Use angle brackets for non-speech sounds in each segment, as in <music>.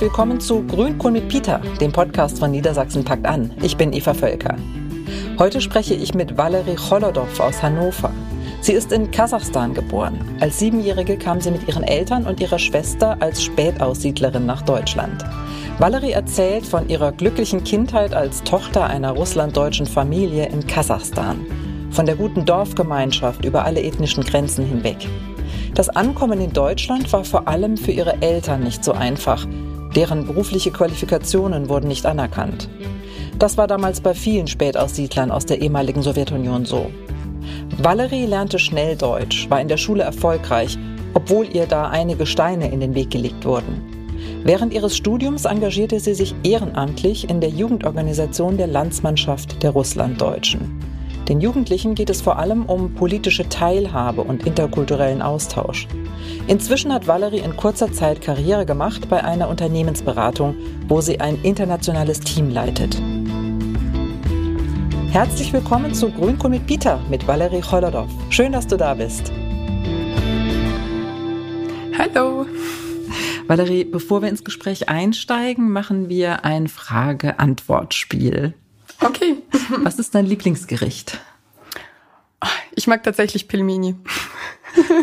willkommen zu Grünkohl mit Peter, dem Podcast von Niedersachsen packt an. Ich bin Eva Völker. Heute spreche ich mit Valerie Cholodov aus Hannover. Sie ist in Kasachstan geboren. Als Siebenjährige kam sie mit ihren Eltern und ihrer Schwester als Spätaussiedlerin nach Deutschland. Valerie erzählt von ihrer glücklichen Kindheit als Tochter einer russlanddeutschen Familie in Kasachstan. Von der guten Dorfgemeinschaft über alle ethnischen Grenzen hinweg. Das Ankommen in Deutschland war vor allem für ihre Eltern nicht so einfach. Deren berufliche Qualifikationen wurden nicht anerkannt. Das war damals bei vielen Spätaussiedlern aus der ehemaligen Sowjetunion so. Valerie lernte schnell Deutsch, war in der Schule erfolgreich, obwohl ihr da einige Steine in den Weg gelegt wurden. Während ihres Studiums engagierte sie sich ehrenamtlich in der Jugendorganisation der Landsmannschaft der Russlanddeutschen. Den Jugendlichen geht es vor allem um politische Teilhabe und interkulturellen Austausch. Inzwischen hat Valerie in kurzer Zeit Karriere gemacht bei einer Unternehmensberatung, wo sie ein internationales Team leitet. Herzlich willkommen zu Grünkohl mit Peter mit Valerie Cholodov. Schön, dass du da bist. Hallo. Valerie, bevor wir ins Gespräch einsteigen, machen wir ein Frage-Antwort-Spiel. Okay. Was ist dein Lieblingsgericht? Ich mag tatsächlich Pilmini.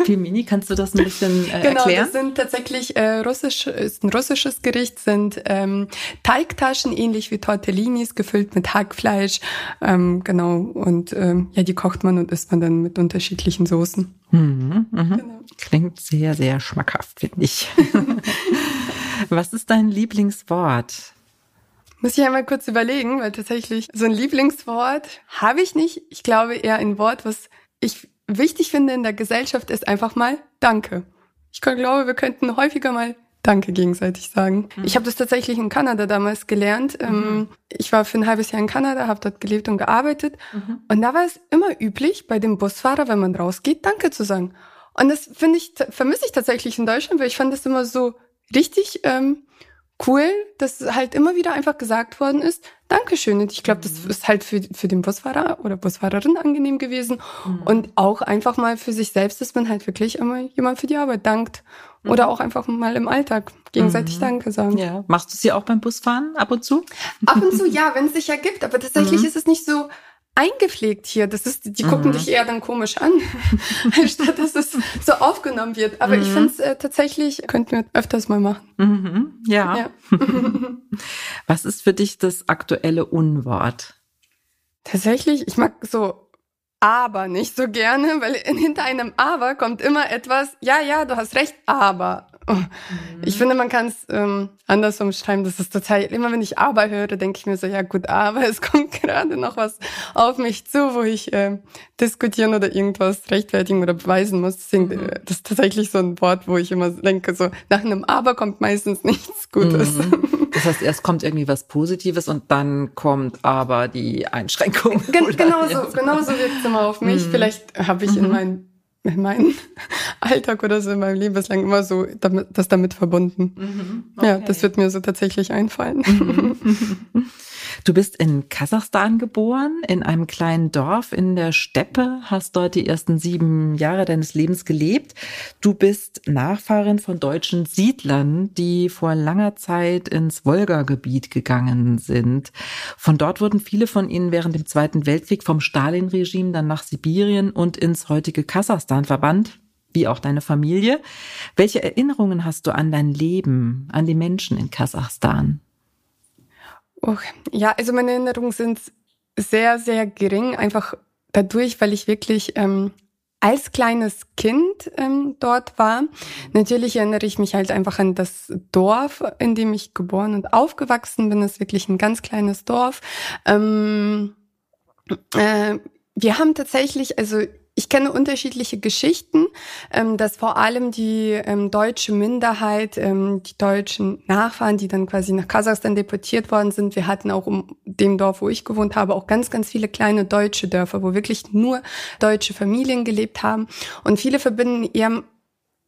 Pilmini, kannst du das ein bisschen äh, genau, erklären? Genau, das sind tatsächlich äh, russisch, ist ein russisches Gericht, sind ähm, Teigtaschen ähnlich wie Tortellinis, gefüllt mit Hackfleisch, ähm, genau und ähm, ja, die kocht man und isst man dann mit unterschiedlichen Soßen. Mhm, mh. genau. Klingt sehr, sehr schmackhaft, finde ich. <laughs> Was ist dein Lieblingswort? Muss ich einmal kurz überlegen, weil tatsächlich so ein Lieblingswort habe ich nicht. Ich glaube eher ein Wort, was ich wichtig finde in der Gesellschaft, ist einfach mal Danke. Ich glaube, wir könnten häufiger mal Danke gegenseitig sagen. Mhm. Ich habe das tatsächlich in Kanada damals gelernt. Ähm, mhm. Ich war für ein halbes Jahr in Kanada, habe dort gelebt und gearbeitet. Mhm. Und da war es immer üblich, bei dem Busfahrer, wenn man rausgeht, Danke zu sagen. Und das finde ich, vermisse ich tatsächlich in Deutschland, weil ich fand das immer so richtig ähm, cool, dass halt immer wieder einfach gesagt worden ist, Dankeschön. Und ich glaube, das mhm. ist halt für, für den Busfahrer oder Busfahrerin angenehm gewesen. Mhm. Und auch einfach mal für sich selbst, dass man halt wirklich immer jemand für die Arbeit dankt. Mhm. Oder auch einfach mal im Alltag gegenseitig mhm. Danke sagen. Ja. Machst du es ja auch beim Busfahren ab und zu? Ab und zu, <laughs> ja, wenn es sich ergibt. Aber tatsächlich mhm. ist es nicht so, eingepflegt hier. Das ist, die gucken mhm. dich eher dann komisch an, <laughs> statt dass es so aufgenommen wird. Aber mhm. ich finde es äh, tatsächlich, könnten wir öfters mal machen. Mhm. Ja. ja. <laughs> Was ist für dich das aktuelle Unwort? Tatsächlich, ich mag so aber nicht so gerne, weil hinter einem aber kommt immer etwas, ja, ja, du hast recht, aber. Ich finde, man kann es ähm, anders umschreiben. Das ist total, immer wenn ich aber höre, denke ich mir so, ja gut, aber es <laughs> kommt gerade noch was auf mich zu, wo ich äh, diskutieren oder irgendwas rechtfertigen oder beweisen muss. Deswegen, mhm. Äh, das ist tatsächlich so ein Wort, wo ich immer denke, so nach einem aber kommt meistens <laughs> nichts Gutes. Mhm. Das heißt, erst kommt irgendwie was Positives und dann kommt aber die Einschränkung. Gen <laughs> genau so, genau so wirkt es immer auf mich. Mhm. Vielleicht habe ich in mhm. meinen in meinem <laughs> Alltag oder so in meinem Leben bislang immer so damit, das damit verbunden. Mhm, okay. Ja, das wird mir so tatsächlich einfallen. Mhm. <laughs> <laughs> Du bist in Kasachstan geboren, in einem kleinen Dorf in der Steppe, hast dort die ersten sieben Jahre deines Lebens gelebt. Du bist Nachfahrin von deutschen Siedlern, die vor langer Zeit ins Wolga-Gebiet gegangen sind. Von dort wurden viele von ihnen während dem Zweiten Weltkrieg vom Stalin-Regime dann nach Sibirien und ins heutige Kasachstan verbannt wie auch deine Familie. Welche Erinnerungen hast du an dein Leben, an die Menschen in Kasachstan? Oh, ja, also meine Erinnerungen sind sehr, sehr gering, einfach dadurch, weil ich wirklich ähm, als kleines Kind ähm, dort war. Natürlich erinnere ich mich halt einfach an das Dorf, in dem ich geboren und aufgewachsen bin. Das ist wirklich ein ganz kleines Dorf. Ähm, äh, wir haben tatsächlich, also ich kenne unterschiedliche Geschichten, ähm, dass vor allem die ähm, deutsche Minderheit, ähm, die deutschen Nachfahren, die dann quasi nach Kasachstan deportiert worden sind, wir hatten auch um dem Dorf, wo ich gewohnt habe, auch ganz, ganz viele kleine deutsche Dörfer, wo wirklich nur deutsche Familien gelebt haben. Und viele verbinden eher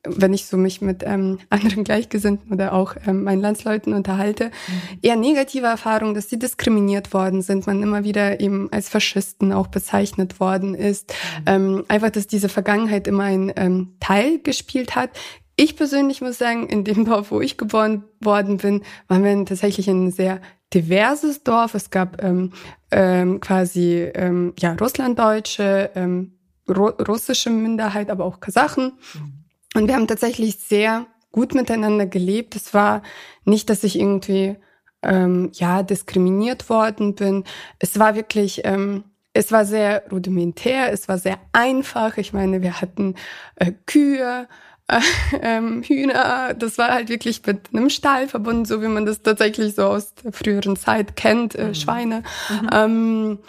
wenn ich so mich mit ähm, <laughs> anderen Gleichgesinnten oder auch ähm, meinen Landsleuten unterhalte, mhm. eher negative Erfahrungen, dass sie diskriminiert worden sind, man immer wieder eben als Faschisten auch bezeichnet worden ist. Mhm. Ähm, einfach, dass diese Vergangenheit immer ein ähm, Teil gespielt hat. Ich persönlich muss sagen, in dem Dorf, wo ich geboren worden bin, waren wir tatsächlich ein sehr diverses Dorf. Es gab ähm, ähm, quasi ähm, ja Russlanddeutsche, ähm, ru russische Minderheit, aber auch Kasachen. Mhm. Und wir haben tatsächlich sehr gut miteinander gelebt. Es war nicht, dass ich irgendwie ähm, ja diskriminiert worden bin. Es war wirklich ähm, es war sehr rudimentär, es war sehr einfach. Ich meine, wir hatten äh, Kühe, äh, <laughs> ähm, Hühner. Das war halt wirklich mit einem Stall verbunden, so wie man das tatsächlich so aus der früheren Zeit kennt, äh, mhm. Schweine. Mhm. Ähm,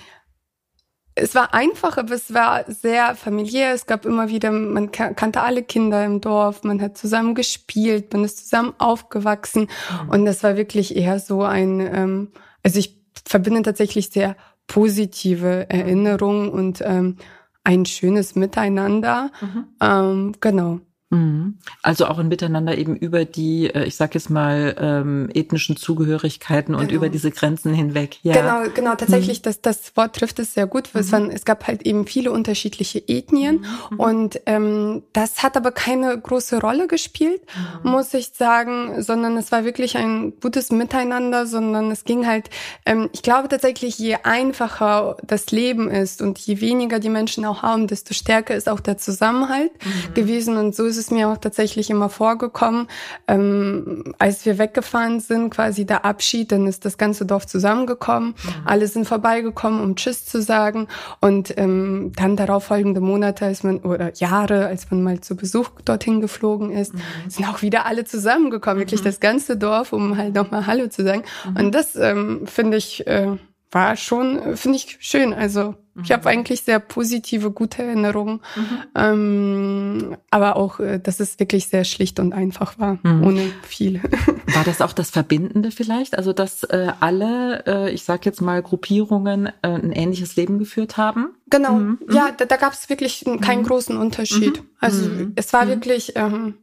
es war einfach, aber es war sehr familiär. Es gab immer wieder, man kannte alle Kinder im Dorf, man hat zusammen gespielt, man ist zusammen aufgewachsen. Mhm. Und das war wirklich eher so ein, ähm, also ich verbinde tatsächlich sehr positive Erinnerungen und ähm, ein schönes Miteinander. Mhm. Ähm, genau. Mhm. Also auch ein Miteinander eben über die, äh, ich sag jetzt mal, ähm, ethnischen Zugehörigkeiten und genau. über diese Grenzen hinweg. Ja. Genau, genau, tatsächlich, mhm. das, das Wort trifft es sehr gut. Mhm. Es, waren, es gab halt eben viele unterschiedliche Ethnien mhm. und ähm, das hat aber keine große Rolle gespielt, mhm. muss ich sagen, sondern es war wirklich ein gutes Miteinander, sondern es ging halt, ähm, ich glaube tatsächlich, je einfacher das Leben ist und je weniger die Menschen auch haben, desto stärker ist auch der Zusammenhalt mhm. gewesen und so ist es mir auch tatsächlich immer vorgekommen, ähm, als wir weggefahren sind, quasi der Abschied, dann ist das ganze Dorf zusammengekommen, mhm. alle sind vorbeigekommen, um Tschüss zu sagen und ähm, dann darauf folgende Monate, als man oder Jahre, als man mal zu Besuch dorthin geflogen ist, mhm. sind auch wieder alle zusammengekommen, wirklich mhm. das ganze Dorf, um halt nochmal Hallo zu sagen. Mhm. Und das ähm, finde ich äh, war schon, finde ich schön. Also Mhm. Ich habe eigentlich sehr positive, gute Erinnerungen. Mhm. Ähm, aber auch, äh, dass es wirklich sehr schlicht und einfach war, mhm. ohne viel. <laughs> War das auch das Verbindende vielleicht? Also, dass äh, alle, äh, ich sag jetzt mal, Gruppierungen äh, ein ähnliches Leben geführt haben? Genau, mhm. ja, da, da gab es wirklich keinen mhm. großen Unterschied. Also es war wirklich. Ähm,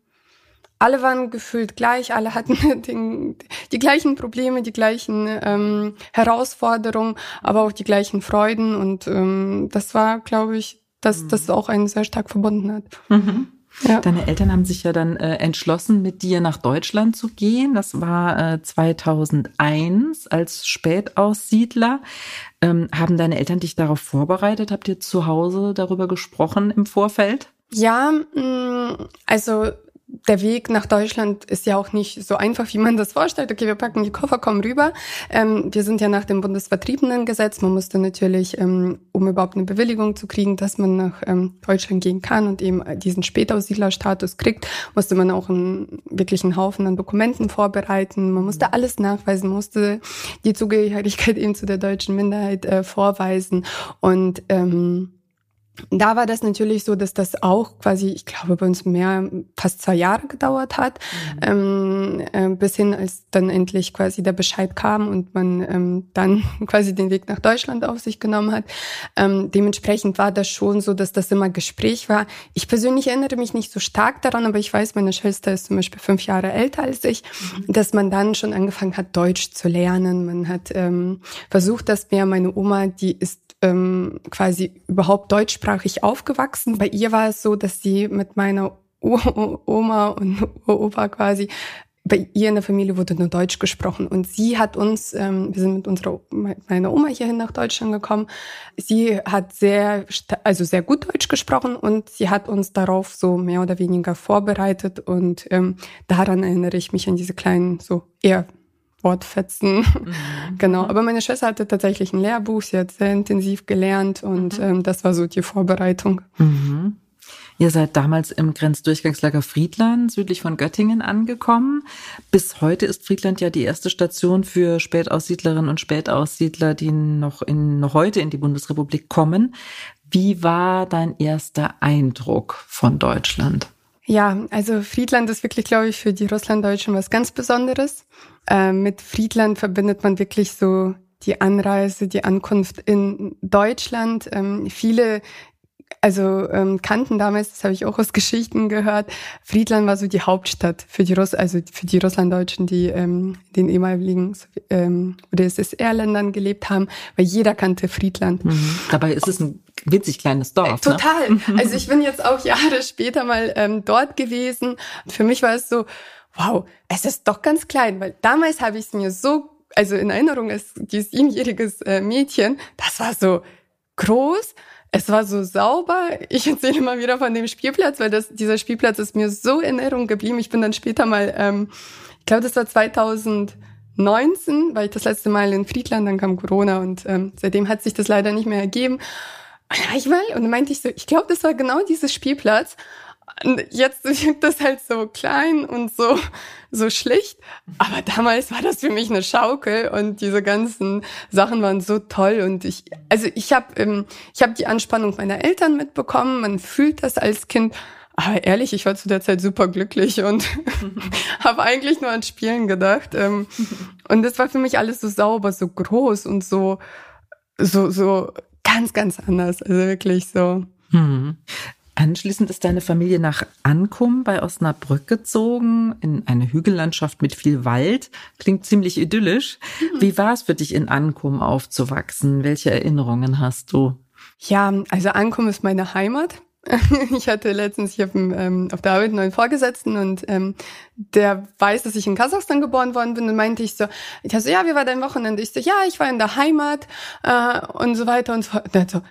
alle waren gefühlt gleich, alle hatten <laughs> den, die gleichen Probleme, die gleichen ähm, Herausforderungen, aber auch die gleichen Freuden. Und ähm, das war, glaube ich, dass das mhm. auch einen sehr stark verbunden hat. Mhm. Ja. Deine Eltern haben sich ja dann äh, entschlossen, mit dir nach Deutschland zu gehen. Das war äh, 2001 als Spätaussiedler. Ähm, haben deine Eltern dich darauf vorbereitet? Habt ihr zu Hause darüber gesprochen im Vorfeld? Ja, mm, also der Weg nach Deutschland ist ja auch nicht so einfach, wie man das vorstellt. Okay, wir packen die Koffer, kommen rüber. Ähm, wir sind ja nach dem Bundesvertriebenengesetz. Man musste natürlich, ähm, um überhaupt eine Bewilligung zu kriegen, dass man nach ähm, Deutschland gehen kann und eben diesen Spätaussiedlerstatus kriegt, musste man auch einen wirklichen Haufen an Dokumenten vorbereiten. Man musste alles nachweisen, musste die Zugehörigkeit <laughs> eben zu der deutschen Minderheit äh, vorweisen und ähm, da war das natürlich so, dass das auch quasi, ich glaube, bei uns mehr fast zwei Jahre gedauert hat, mhm. ähm, äh, bis hin, als dann endlich quasi der Bescheid kam und man ähm, dann <laughs> quasi den Weg nach Deutschland auf sich genommen hat. Ähm, dementsprechend war das schon so, dass das immer Gespräch war. Ich persönlich erinnere mich nicht so stark daran, aber ich weiß, meine Schwester ist zum Beispiel fünf Jahre älter als ich, mhm. dass man dann schon angefangen hat, Deutsch zu lernen. Man hat ähm, versucht, dass mehr meine Oma, die ist ähm, quasi überhaupt deutschsprachig aufgewachsen. Bei ihr war es so, dass sie mit meiner <laughs> Oma und <laughs> Opa quasi bei ihr in der Familie wurde nur Deutsch gesprochen und sie hat uns, ähm, wir sind mit unserer meiner Oma hierhin nach Deutschland gekommen. Sie hat sehr, also sehr gut Deutsch gesprochen und sie hat uns darauf so mehr oder weniger vorbereitet und ähm, daran erinnere ich mich an diese kleinen so eher Wortfetzen. Mhm. <laughs> genau. Aber meine Schwester hatte tatsächlich ein Lehrbuch, sie hat sehr intensiv gelernt und mhm. ähm, das war so die Vorbereitung. Mhm. Ihr seid damals im Grenzdurchgangslager Friedland südlich von Göttingen angekommen. Bis heute ist Friedland ja die erste Station für Spätaussiedlerinnen und Spätaussiedler, die noch in, noch heute in die Bundesrepublik kommen. Wie war dein erster Eindruck von Deutschland? Ja, also Friedland ist wirklich, glaube ich, für die Russlanddeutschen was ganz Besonderes. Äh, mit Friedland verbindet man wirklich so die Anreise, die Ankunft in Deutschland. Ähm, viele also ähm, kannten damals, das habe ich auch aus Geschichten gehört, Friedland war so die Hauptstadt für die Russ, also für die Russlanddeutschen, die ähm, den ehemaligen ähm, oder SSR-Ländern gelebt haben, weil jeder kannte Friedland. Mhm. Dabei ist es ein winzig kleines Dorf. Äh, total. Ne? Also ich bin jetzt auch Jahre später mal ähm, dort gewesen. Für mich war es so, wow, es ist doch ganz klein, weil damals habe ich es mir so, also in Erinnerung als dieses siebenjähriges äh, Mädchen, das war so groß es war so sauber. Ich erzähle immer wieder von dem Spielplatz, weil das, dieser Spielplatz ist mir so in Erinnerung geblieben. Ich bin dann später mal, ähm, ich glaube, das war 2019, war ich das letzte Mal in Friedland, dann kam Corona und ähm, seitdem hat sich das leider nicht mehr ergeben. Und ich mal und dann meinte ich so, ich glaube, das war genau dieses Spielplatz. Jetzt wirkt das halt so klein und so, so schlicht. Aber damals war das für mich eine Schaukel und diese ganzen Sachen waren so toll. Und ich, also ich habe ähm, ich hab die Anspannung meiner Eltern mitbekommen. Man fühlt das als Kind. Aber ehrlich, ich war zu der Zeit super glücklich und <laughs> habe eigentlich nur an Spielen gedacht. Ähm, und das war für mich alles so sauber, so groß und so, so, so ganz, ganz anders. Also wirklich so. Hm. Anschließend ist deine Familie nach Ankum bei Osnabrück gezogen, in eine Hügellandschaft mit viel Wald. Klingt ziemlich idyllisch. Mhm. Wie war es für dich, in Ankum aufzuwachsen? Welche Erinnerungen hast du? Ja, also Ankum ist meine Heimat. <laughs> Ich hatte letztens hier auf, dem, ähm, auf der Arbeit einen neuen Vorgesetzten und ähm, der weiß, dass ich in Kasachstan geboren worden bin und meinte ich so, ich so, ja, wie war dein Wochenende? Ich so, ja, ich war in der Heimat äh, und so weiter und so fort. Und so,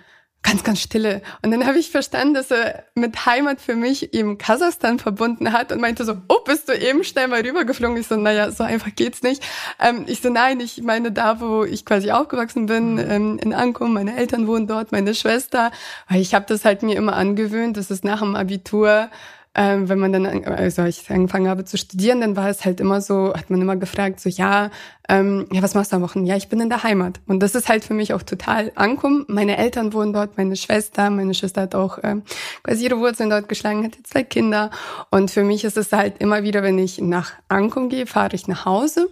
ganz, ganz stille. Und dann habe ich verstanden, dass er mit Heimat für mich eben Kasachstan verbunden hat und meinte so, oh, bist du eben schnell mal rübergeflogen? Ich so, naja, so einfach geht's nicht. Ähm, ich so, nein, ich meine da, wo ich quasi aufgewachsen bin, mhm. ähm, in Ankum, meine Eltern wohnen dort, meine Schwester. Weil ich habe das halt mir immer angewöhnt, dass es nach dem Abitur ähm, wenn man dann, also ich angefangen habe zu studieren, dann war es halt immer so, hat man immer gefragt, so, ja, ähm, ja, was machst du am Wochen? Ja, ich bin in der Heimat. Und das ist halt für mich auch total ankommen. Meine Eltern wohnen dort, meine Schwester, meine Schwester hat auch ähm, quasi ihre Wurzeln dort geschlagen, hat jetzt zwei Kinder. Und für mich ist es halt immer wieder, wenn ich nach Ankum gehe, fahre ich nach Hause.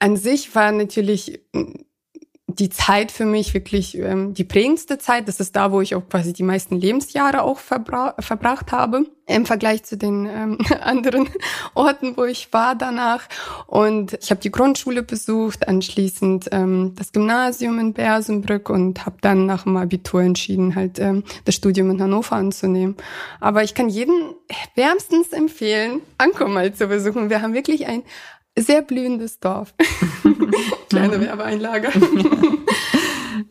An sich war natürlich die Zeit für mich wirklich ähm, die prägendste Zeit. Das ist da, wo ich auch quasi die meisten Lebensjahre auch verbra verbracht habe im Vergleich zu den ähm, <laughs> anderen Orten, wo ich war danach. Und ich habe die Grundschule besucht, anschließend ähm, das Gymnasium in Bersenbrück und habe dann nach dem Abitur entschieden, halt ähm, das Studium in Hannover anzunehmen. Aber ich kann jeden wärmstens empfehlen, Ankom mal zu besuchen. Wir haben wirklich ein sehr blühendes Dorf. <laughs> Kleine Werbeeinlage. <laughs>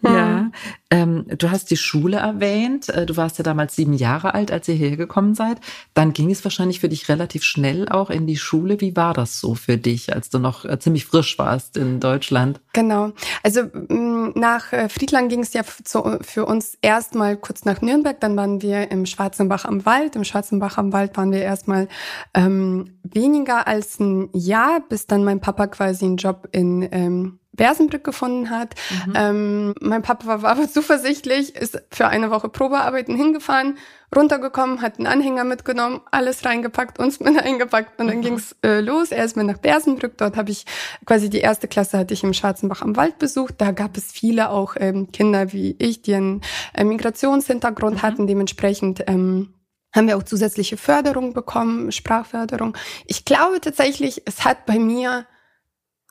ja, ähm, du hast die Schule erwähnt. Äh, du warst ja damals sieben Jahre alt, als ihr hergekommen seid. Dann ging es wahrscheinlich für dich relativ schnell auch in die Schule. Wie war das so für dich, als du noch äh, ziemlich frisch warst in Deutschland? Genau. Also mm, nach äh, Friedland ging es ja für uns erstmal kurz nach Nürnberg. Dann waren wir im Schwarzenbach am Wald. Im Schwarzenbach am Wald waren wir erstmal ähm, weniger als ein Jahr, bis dann mein Papa quasi einen Job in ähm, Bersenbrück gefunden hat. Mhm. Ähm, mein Papa war, war aber <laughs> zuversichtlich, ist für eine Woche Probearbeiten hingefahren, runtergekommen, hat einen Anhänger mitgenommen, alles reingepackt, uns mit <laughs> eingepackt und dann mhm. ging's äh, los. Er ist mir nach Bersenbrück. Dort habe ich quasi die erste Klasse hatte ich im Schwarzenbach am Wald besucht. Da gab es viele auch ähm, Kinder wie ich, die einen äh, Migrationshintergrund mhm. hatten. Dementsprechend ähm, haben wir auch zusätzliche Förderung bekommen, Sprachförderung. Ich glaube tatsächlich, es hat bei mir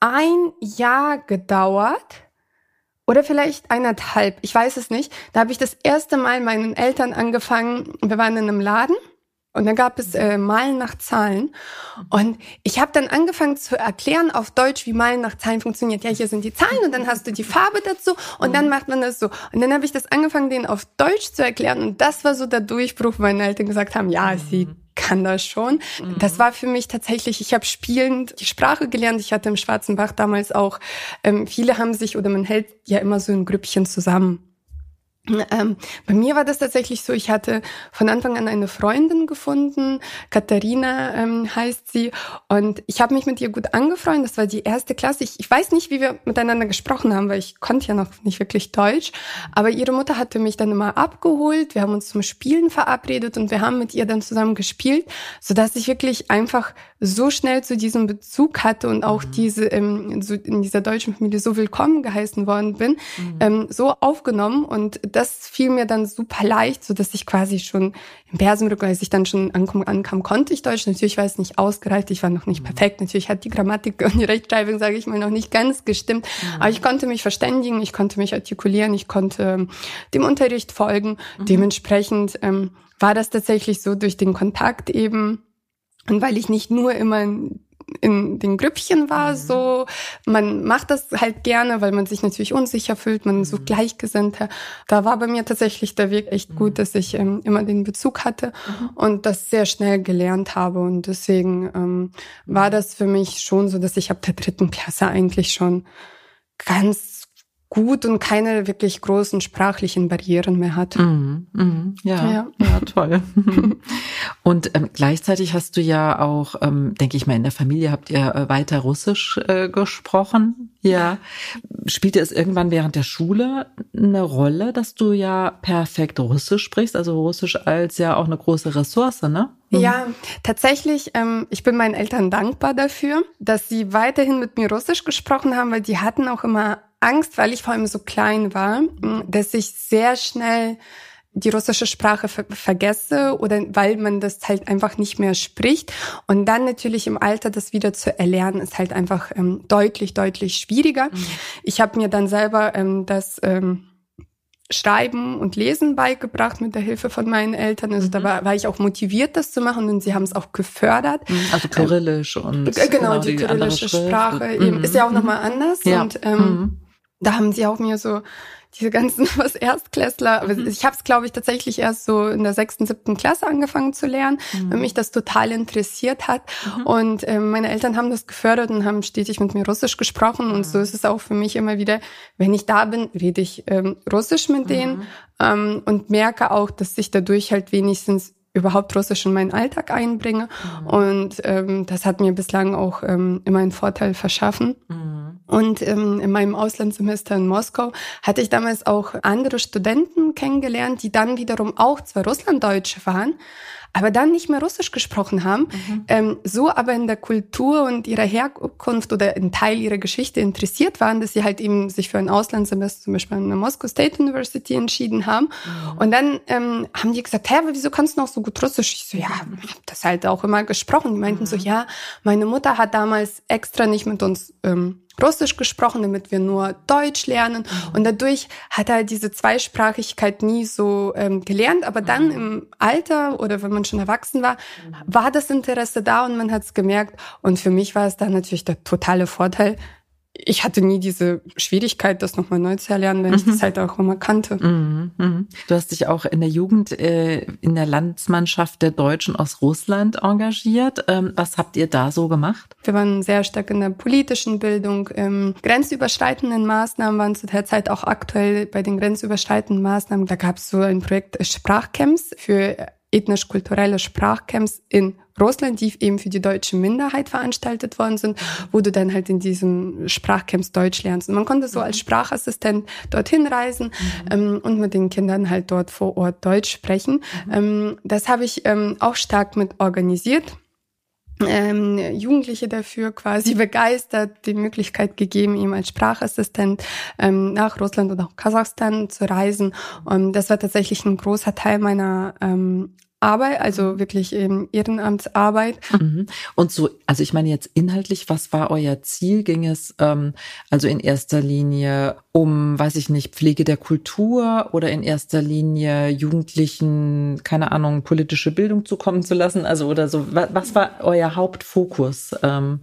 ein Jahr gedauert oder vielleicht eineinhalb, ich weiß es nicht. Da habe ich das erste Mal meinen Eltern angefangen. Wir waren in einem Laden und dann gab es äh, Malen nach Zahlen. Und ich habe dann angefangen zu erklären auf Deutsch, wie Malen nach Zahlen funktioniert. Ja, hier sind die Zahlen und dann hast du die Farbe dazu und dann macht man das so. Und dann habe ich das angefangen, denen auf Deutsch zu erklären. Und das war so der Durchbruch, meine Eltern gesagt haben, ja, sie kann das schon. Mhm. Das war für mich tatsächlich, ich habe spielend die Sprache gelernt. Ich hatte im Schwarzen Bach damals auch, ähm, viele haben sich oder man hält ja immer so in Grüppchen zusammen. Ähm, bei mir war das tatsächlich so, ich hatte von Anfang an eine Freundin gefunden, Katharina ähm, heißt sie, und ich habe mich mit ihr gut angefreundet, das war die erste Klasse. Ich, ich weiß nicht, wie wir miteinander gesprochen haben, weil ich konnte ja noch nicht wirklich Deutsch, aber ihre Mutter hatte mich dann immer abgeholt, wir haben uns zum Spielen verabredet und wir haben mit ihr dann zusammen gespielt, so dass ich wirklich einfach so schnell zu diesem Bezug hatte und auch mhm. diese ähm, so in dieser deutschen Familie so willkommen geheißen worden bin, mhm. ähm, so aufgenommen und das fiel mir dann super leicht, so dass ich quasi schon im Persenrücken, als ich dann schon ankam, ankam, konnte ich Deutsch. Natürlich war es nicht ausgereift, ich war noch nicht mhm. perfekt. Natürlich hat die Grammatik <laughs> und die Rechtschreibung, sage ich mal, noch nicht ganz gestimmt. Mhm. Aber ich konnte mich verständigen, ich konnte mich artikulieren, ich konnte ähm, dem Unterricht folgen. Mhm. Dementsprechend ähm, war das tatsächlich so durch den Kontakt eben und weil ich nicht nur immer in, den Grüppchen war, mhm. so, man macht das halt gerne, weil man sich natürlich unsicher fühlt, man mhm. so Gleichgesinnter. Da war bei mir tatsächlich der Weg echt gut, mhm. dass ich ähm, immer den Bezug hatte mhm. und das sehr schnell gelernt habe. Und deswegen ähm, war mhm. das für mich schon so, dass ich ab der dritten Klasse eigentlich schon ganz gut und keine wirklich großen sprachlichen Barrieren mehr hat. Mhm, mhm, ja, ja, ja, toll. <laughs> und ähm, gleichzeitig hast du ja auch, ähm, denke ich mal, in der Familie habt ihr äh, weiter Russisch äh, gesprochen. Ja. Spielte es irgendwann während der Schule eine Rolle, dass du ja perfekt Russisch sprichst, also Russisch als ja auch eine große Ressource, ne? Mhm. Ja, tatsächlich, ähm, ich bin meinen Eltern dankbar dafür, dass sie weiterhin mit mir Russisch gesprochen haben, weil die hatten auch immer Angst, weil ich vor allem so klein war, dass ich sehr schnell die russische Sprache ver vergesse oder weil man das halt einfach nicht mehr spricht. Und dann natürlich im Alter das wieder zu erlernen, ist halt einfach ähm, deutlich, deutlich schwieriger. Mhm. Ich habe mir dann selber ähm, das ähm, Schreiben und Lesen beigebracht mit der Hilfe von meinen Eltern. Also mhm. da war, war ich auch motiviert, das zu machen und sie haben es auch gefördert. Mhm. Also Kyrillisch und äh, genau, die, die kyrillische Sprache eben mhm. ist ja auch nochmal anders ja. und ähm, mhm da haben sie auch mir so diese ganzen <laughs> was Erstklässler, aber mhm. ich habe es glaube ich tatsächlich erst so in der sechsten, siebten Klasse angefangen zu lernen, mhm. weil mich das total interessiert hat mhm. und äh, meine Eltern haben das gefördert und haben stetig mit mir Russisch gesprochen und so mhm. ist es auch für mich immer wieder, wenn ich da bin, rede ich ähm, Russisch mit denen mhm. ähm, und merke auch, dass ich dadurch halt wenigstens überhaupt Russisch in meinen Alltag einbringe. Mhm. Und ähm, das hat mir bislang auch ähm, immer einen Vorteil verschaffen. Mhm. Und ähm, in meinem Auslandssemester in Moskau hatte ich damals auch andere Studenten kennengelernt, die dann wiederum auch zwar Russlanddeutsche waren, aber dann nicht mehr Russisch gesprochen haben, mhm. ähm, so aber in der Kultur und ihrer Herkunft oder in Teil ihrer Geschichte interessiert waren, dass sie halt eben sich für ein Auslandssemester zum Beispiel an der Moscow State University entschieden haben. Mhm. Und dann ähm, haben die gesagt, hä, aber wieso kannst du noch so gut Russisch? Ich so, ja, hab das halt auch immer gesprochen. Die meinten mhm. so, ja, meine Mutter hat damals extra nicht mit uns ähm, Russisch gesprochen, damit wir nur Deutsch lernen. Mhm. Und dadurch hat er diese Zweisprachigkeit nie so ähm, gelernt. Aber dann mhm. im Alter oder wenn man schon erwachsen war, mhm. war das Interesse da und man hat es gemerkt. Und für mich war es dann natürlich der totale Vorteil, ich hatte nie diese Schwierigkeit, das nochmal neu zu erlernen, wenn ich das mhm. halt auch immer kannte. Mhm, mhm. Du hast dich auch in der Jugend äh, in der Landsmannschaft der Deutschen aus Russland engagiert. Ähm, was habt ihr da so gemacht? Wir waren sehr stark in der politischen Bildung. Ähm, grenzüberschreitenden Maßnahmen waren zu der Zeit auch aktuell bei den grenzüberschreitenden Maßnahmen. Da gab es so ein Projekt Sprachcamps für ethnisch-kulturelle Sprachcamps in Russland, die eben für die deutsche Minderheit veranstaltet worden sind, wo du dann halt in diesen Sprachcamps Deutsch lernst. Und man konnte so als mhm. Sprachassistent dorthin reisen mhm. ähm, und mit den Kindern halt dort vor Ort Deutsch sprechen. Mhm. Ähm, das habe ich ähm, auch stark mit organisiert. Ähm, Jugendliche dafür quasi <laughs> begeistert, die Möglichkeit gegeben, ihm als Sprachassistent ähm, nach Russland oder auch Kasachstan zu reisen. Und das war tatsächlich ein großer Teil meiner ähm, Arbeit, also wirklich eben Ehrenamtsarbeit. Mhm. Und so, also ich meine jetzt inhaltlich, was war euer Ziel? Ging es ähm, also in erster Linie um, weiß ich nicht, Pflege der Kultur oder in erster Linie Jugendlichen, keine Ahnung, politische Bildung zukommen zu lassen? Also oder so, was war euer Hauptfokus? Ähm,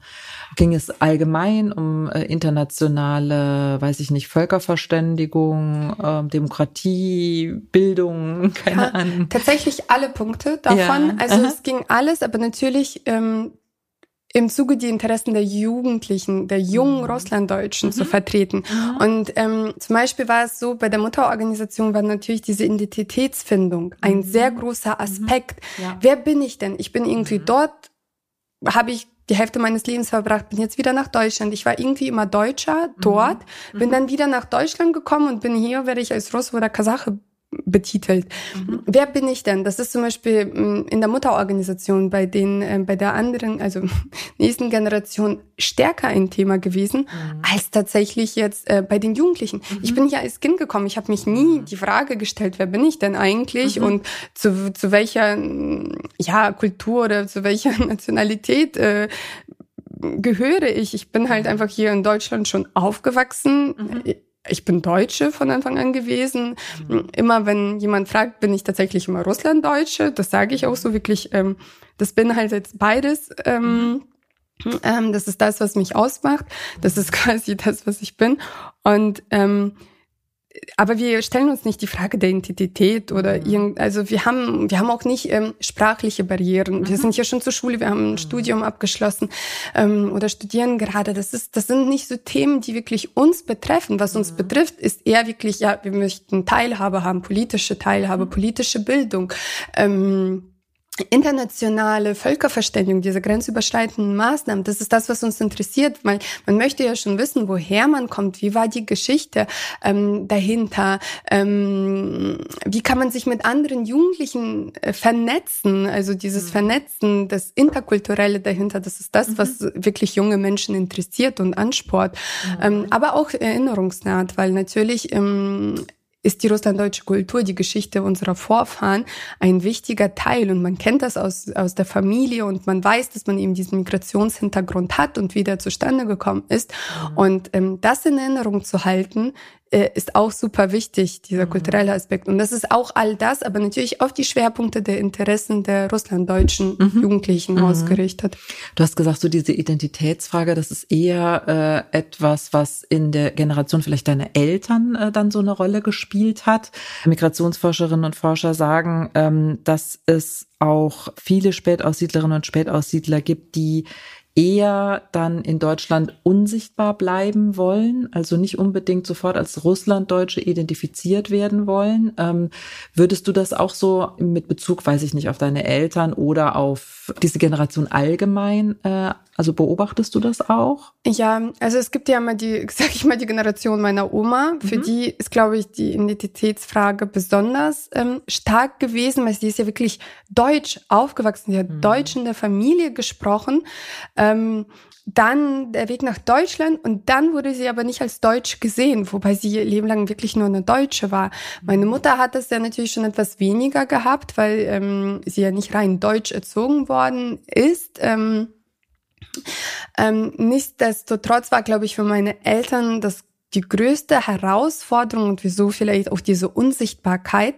ging es allgemein um äh, internationale, weiß ich nicht, Völkerverständigung, äh, Demokratie, Bildung, <laughs> keine ja, Ahnung. Tatsächlich alle Punkte davon. Ja. Also Aha. es ging alles, aber natürlich ähm, im Zuge die Interessen der Jugendlichen, der jungen mhm. Russlanddeutschen mhm. zu vertreten. Mhm. Und ähm, zum Beispiel war es so, bei der Mutterorganisation war natürlich diese Identitätsfindung ein mhm. sehr großer mhm. Aspekt. Ja. Wer bin ich denn? Ich bin irgendwie mhm. dort, habe ich die Hälfte meines Lebens verbracht, bin jetzt wieder nach Deutschland. Ich war irgendwie immer Deutscher dort, bin dann wieder nach Deutschland gekommen und bin hier, werde ich als Russe oder Kasache betitelt. Mhm. Wer bin ich denn? Das ist zum Beispiel mm, in der Mutterorganisation bei den, äh, bei der anderen, also <laughs> nächsten Generation stärker ein Thema gewesen, mhm. als tatsächlich jetzt äh, bei den Jugendlichen. Mhm. Ich bin ja als Kind gekommen, ich habe mich nie mhm. die Frage gestellt, wer bin ich denn eigentlich mhm. und zu, zu welcher ja, Kultur oder zu welcher <laughs> Nationalität äh, gehöre ich. Ich bin halt mhm. einfach hier in Deutschland schon aufgewachsen. Mhm ich bin Deutsche von Anfang an gewesen. Mhm. Immer wenn jemand fragt, bin ich tatsächlich immer Russlanddeutsche. Das sage ich auch so wirklich. Ähm, das bin halt jetzt beides. Ähm, ähm, das ist das, was mich ausmacht. Das ist <laughs> quasi das, was ich bin. Und ähm, aber wir stellen uns nicht die Frage der Identität oder mhm. irgend, also wir haben, wir haben auch nicht ähm, sprachliche Barrieren. Wir mhm. sind ja schon zur Schule, wir haben ein mhm. Studium abgeschlossen ähm, oder studieren gerade. Das ist, das sind nicht so Themen, die wirklich uns betreffen. Was uns mhm. betrifft, ist eher wirklich, ja, wir möchten Teilhabe haben, politische Teilhabe, mhm. politische Bildung. Ähm, internationale Völkerverständigung, diese grenzüberschreitenden Maßnahmen, das ist das, was uns interessiert, weil man möchte ja schon wissen, woher man kommt, wie war die Geschichte ähm, dahinter, ähm, wie kann man sich mit anderen Jugendlichen äh, vernetzen, also dieses mhm. Vernetzen, das Interkulturelle dahinter, das ist das, mhm. was wirklich junge Menschen interessiert und ansport, mhm. ähm, aber auch erinnerungsnaht, weil natürlich ähm, ist die russlanddeutsche Kultur, die Geschichte unserer Vorfahren ein wichtiger Teil. Und man kennt das aus, aus der Familie und man weiß, dass man eben diesen Migrationshintergrund hat und wie der zustande gekommen ist. Mhm. Und ähm, das in Erinnerung zu halten, äh, ist auch super wichtig, dieser mhm. kulturelle Aspekt. Und das ist auch all das, aber natürlich auf die Schwerpunkte der Interessen der russlanddeutschen mhm. Jugendlichen mhm. ausgerichtet. Du hast gesagt, so diese Identitätsfrage, das ist eher äh, etwas, was in der Generation vielleicht deine Eltern äh, dann so eine Rolle gespielt hat. Migrationsforscherinnen und Forscher sagen, ähm, dass es auch viele Spätaussiedlerinnen und Spätaussiedler gibt, die eher dann in Deutschland unsichtbar bleiben wollen, also nicht unbedingt sofort als Russlanddeutsche identifiziert werden wollen. Ähm, würdest du das auch so mit Bezug, weiß ich nicht, auf deine Eltern oder auf diese Generation allgemein äh, also beobachtest du das auch? Ja, also es gibt ja mal die, <laughs> sag ich mal, die Generation meiner Oma. Für mhm. die ist, glaube ich, die Identitätsfrage besonders ähm, stark gewesen, weil sie ist ja wirklich deutsch aufgewachsen. Sie hat mhm. Deutsch in der Familie gesprochen. Ähm, dann der Weg nach Deutschland und dann wurde sie aber nicht als Deutsch gesehen, wobei sie ihr Leben lang wirklich nur eine Deutsche war. Meine mhm. Mutter hat das ja natürlich schon etwas weniger gehabt, weil ähm, sie ja nicht rein deutsch erzogen worden ist. Ähm, ähm, nichtsdestotrotz war, glaube ich, für meine Eltern das die größte Herausforderung und wieso vielleicht auch diese Unsichtbarkeit.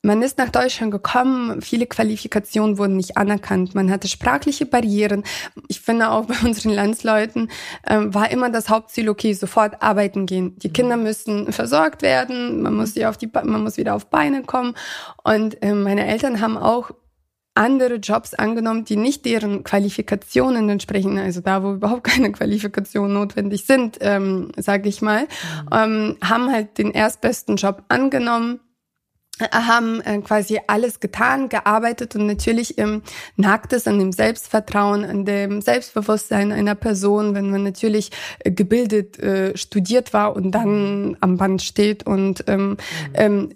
Man ist nach Deutschland gekommen, viele Qualifikationen wurden nicht anerkannt, man hatte sprachliche Barrieren. Ich finde auch bei unseren Landsleuten ähm, war immer das Hauptziel, okay, sofort arbeiten gehen. Die Kinder mhm. müssen versorgt werden, man muss, sie auf die, man muss wieder auf Beine kommen. Und äh, meine Eltern haben auch andere Jobs angenommen, die nicht deren Qualifikationen entsprechen, also da, wo überhaupt <laughs> keine Qualifikationen notwendig sind, ähm, sage ich mal, mhm. ähm, haben halt den erstbesten Job angenommen haben äh, quasi alles getan, gearbeitet und natürlich ähm, nagt es an dem Selbstvertrauen, an dem Selbstbewusstsein einer Person, wenn man natürlich äh, gebildet, äh, studiert war und dann am Band steht und ähm, mhm. ähm,